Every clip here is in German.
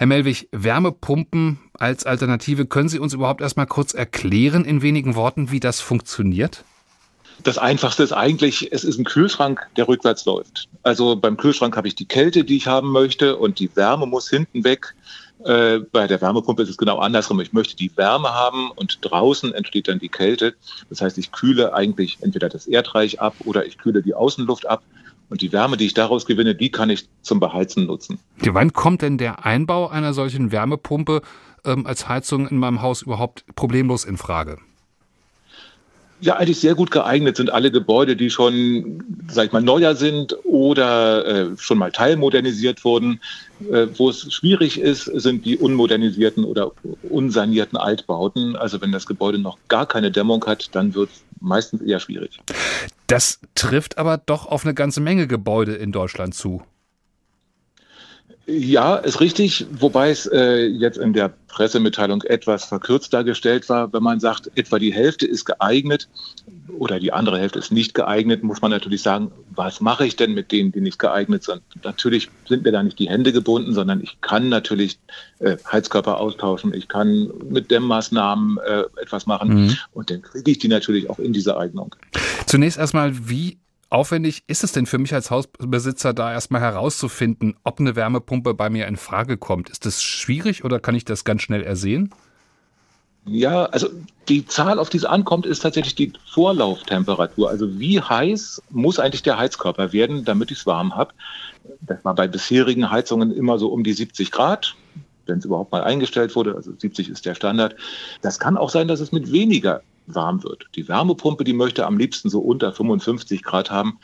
Herr Melwig, Wärmepumpen als Alternative, können Sie uns überhaupt erstmal kurz erklären in wenigen Worten, wie das funktioniert? Das Einfachste ist eigentlich, es ist ein Kühlschrank, der rückwärts läuft. Also beim Kühlschrank habe ich die Kälte, die ich haben möchte und die Wärme muss hinten weg. Äh, bei der Wärmepumpe ist es genau andersrum. Ich möchte die Wärme haben und draußen entsteht dann die Kälte. Das heißt, ich kühle eigentlich entweder das Erdreich ab oder ich kühle die Außenluft ab. Und die Wärme, die ich daraus gewinne, die kann ich zum Beheizen nutzen. Wann kommt denn der Einbau einer solchen Wärmepumpe ähm, als Heizung in meinem Haus überhaupt problemlos in Frage? ja eigentlich sehr gut geeignet sind alle Gebäude, die schon, sag ich mal, neuer sind oder äh, schon mal teilmodernisiert wurden. Äh, wo es schwierig ist, sind die unmodernisierten oder unsanierten Altbauten. Also wenn das Gebäude noch gar keine Dämmung hat, dann wird es meistens eher schwierig. Das trifft aber doch auf eine ganze Menge Gebäude in Deutschland zu. Ja, ist richtig, wobei es äh, jetzt in der Pressemitteilung etwas verkürzt dargestellt war. Wenn man sagt, etwa die Hälfte ist geeignet oder die andere Hälfte ist nicht geeignet, muss man natürlich sagen, was mache ich denn mit denen, die nicht geeignet sind? Natürlich sind mir da nicht die Hände gebunden, sondern ich kann natürlich äh, Heizkörper austauschen, ich kann mit Dämmmaßnahmen äh, etwas machen mhm. und dann kriege ich die natürlich auch in diese Eignung. Zunächst erstmal, wie aufwendig ist es denn für mich als Hausbesitzer, da erstmal herauszufinden, ob eine Wärmepumpe bei mir in Frage kommt? Ist das schwierig oder kann ich das ganz schnell ersehen? Ja, also die Zahl, auf die es ankommt, ist tatsächlich die Vorlauftemperatur. Also wie heiß muss eigentlich der Heizkörper werden, damit ich es warm habe? Das war bei bisherigen Heizungen immer so um die 70 Grad, wenn es überhaupt mal eingestellt wurde. Also 70 ist der Standard. Das kann auch sein, dass es mit weniger warm wird. Die Wärmepumpe, die möchte am liebsten so unter 55 Grad haben.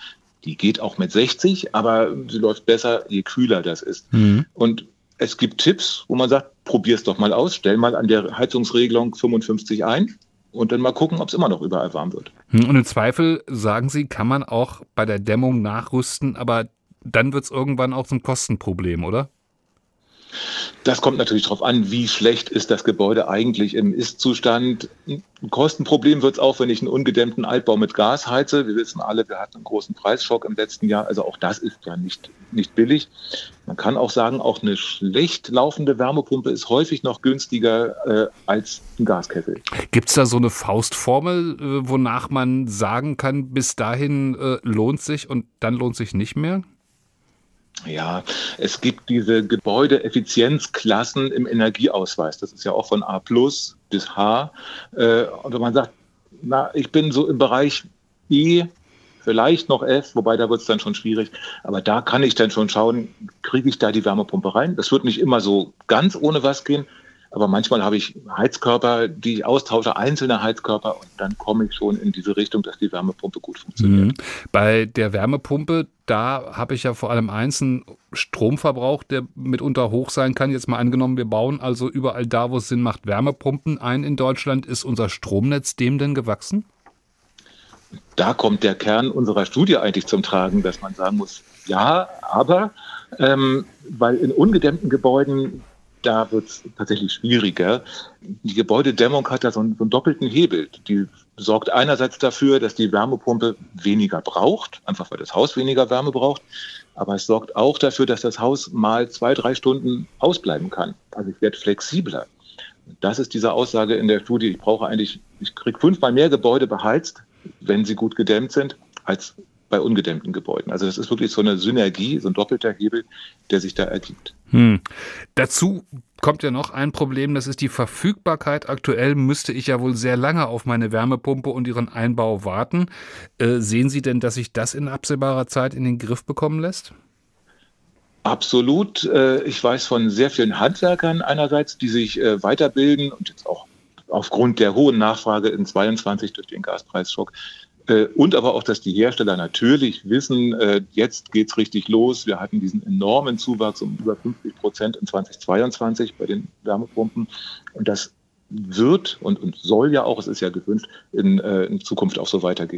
Die geht auch mit 60, aber sie läuft besser, je kühler das ist. Mhm. Und es gibt Tipps, wo man sagt, probier es doch mal aus, stell mal an der Heizungsregelung 55 ein und dann mal gucken, ob es immer noch überall warm wird. Hm, und im Zweifel, sagen Sie, kann man auch bei der Dämmung nachrüsten, aber dann wird es irgendwann auch zum Kostenproblem, oder? Das kommt natürlich darauf an, wie schlecht ist das Gebäude eigentlich im Ist-Zustand. Ein Kostenproblem wird es auch, wenn ich einen ungedämmten Altbau mit Gas heize. Wir wissen alle, wir hatten einen großen Preisschock im letzten Jahr. Also auch das ist ja nicht, nicht billig. Man kann auch sagen, auch eine schlecht laufende Wärmepumpe ist häufig noch günstiger äh, als ein Gaskessel. Gibt es da so eine Faustformel, äh, wonach man sagen kann, bis dahin äh, lohnt sich und dann lohnt sich nicht mehr? Ja, es gibt diese Gebäudeeffizienzklassen im Energieausweis. Das ist ja auch von A plus bis H. Äh, und wenn man sagt, na, ich bin so im Bereich E, vielleicht noch F, wobei da wird es dann schon schwierig. Aber da kann ich dann schon schauen, kriege ich da die Wärmepumpe rein? Das wird nicht immer so ganz ohne was gehen. Aber manchmal habe ich Heizkörper, die ich austausche, einzelne Heizkörper und dann komme ich schon in diese Richtung, dass die Wärmepumpe gut funktioniert. Mhm. Bei der Wärmepumpe, da habe ich ja vor allem eins, einen Stromverbrauch, der mitunter hoch sein kann. Jetzt mal angenommen, wir bauen also überall da, wo es Sinn macht, Wärmepumpen ein in Deutschland. Ist unser Stromnetz dem denn gewachsen? Da kommt der Kern unserer Studie eigentlich zum Tragen, dass man sagen muss, ja, aber ähm, weil in ungedämmten Gebäuden da wird es tatsächlich schwieriger. Die Gebäudedämmung hat da so einen, so einen, doppelten Hebel. Die sorgt einerseits dafür, dass die Wärmepumpe weniger braucht, einfach weil das Haus weniger Wärme braucht. Aber es sorgt auch dafür, dass das Haus mal zwei, drei Stunden ausbleiben kann. Also ich werde flexibler. Das ist diese Aussage in der Studie. Ich brauche eigentlich, ich kriege fünfmal mehr Gebäude beheizt, wenn sie gut gedämmt sind, als bei ungedämmten Gebäuden. Also das ist wirklich so eine Synergie, so ein doppelter Hebel, der sich da ergibt. Hm. Dazu kommt ja noch ein Problem, das ist die Verfügbarkeit. Aktuell müsste ich ja wohl sehr lange auf meine Wärmepumpe und ihren Einbau warten. Äh, sehen Sie denn, dass sich das in absehbarer Zeit in den Griff bekommen lässt? Absolut. Äh, ich weiß von sehr vielen Handwerkern einerseits, die sich äh, weiterbilden und jetzt auch aufgrund der hohen Nachfrage in 22 durch den Gaspreisschock und aber auch, dass die Hersteller natürlich wissen, äh, jetzt geht's richtig los. Wir hatten diesen enormen Zuwachs um über 50 Prozent in 2022 bei den Wärmepumpen. Und das wird und, und soll ja auch, es ist ja gewünscht, in, äh, in Zukunft auch so weitergehen.